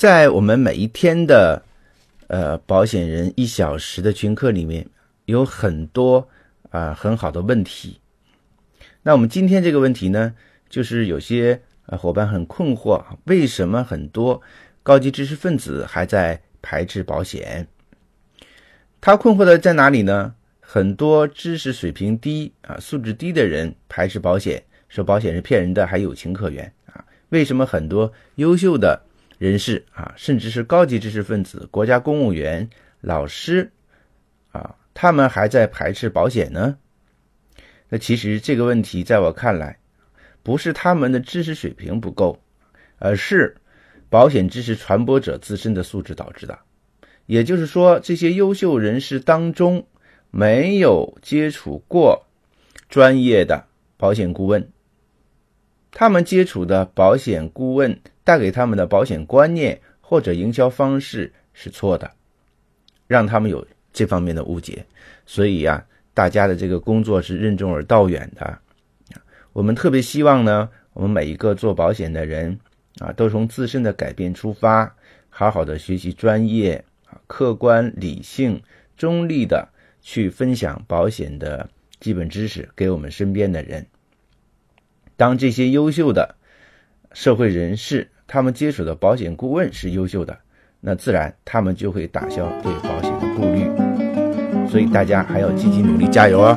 在我们每一天的呃保险人一小时的群课里面，有很多啊很好的问题。那我们今天这个问题呢，就是有些呃伙伴很困惑，为什么很多高级知识分子还在排斥保险？他困惑的在哪里呢？很多知识水平低啊、素质低的人排斥保险，说保险是骗人的，还有情可原啊。为什么很多优秀的人士啊，甚至是高级知识分子、国家公务员、老师啊，他们还在排斥保险呢？那其实这个问题在我看来，不是他们的知识水平不够，而是保险知识传播者自身的素质导致的。也就是说，这些优秀人士当中没有接触过专业的保险顾问，他们接触的保险顾问带给他们的保险观念或者营销方式是错的，让他们有这方面的误解。所以呀。大家的这个工作是任重而道远的，我们特别希望呢，我们每一个做保险的人啊，都从自身的改变出发，好好的学习专业，客观、理性、中立的去分享保险的基本知识给我们身边的人。当这些优秀的社会人士，他们接触的保险顾问是优秀的，那自然他们就会打消对保险的顾虑。所以大家还要积极努力，加油哦！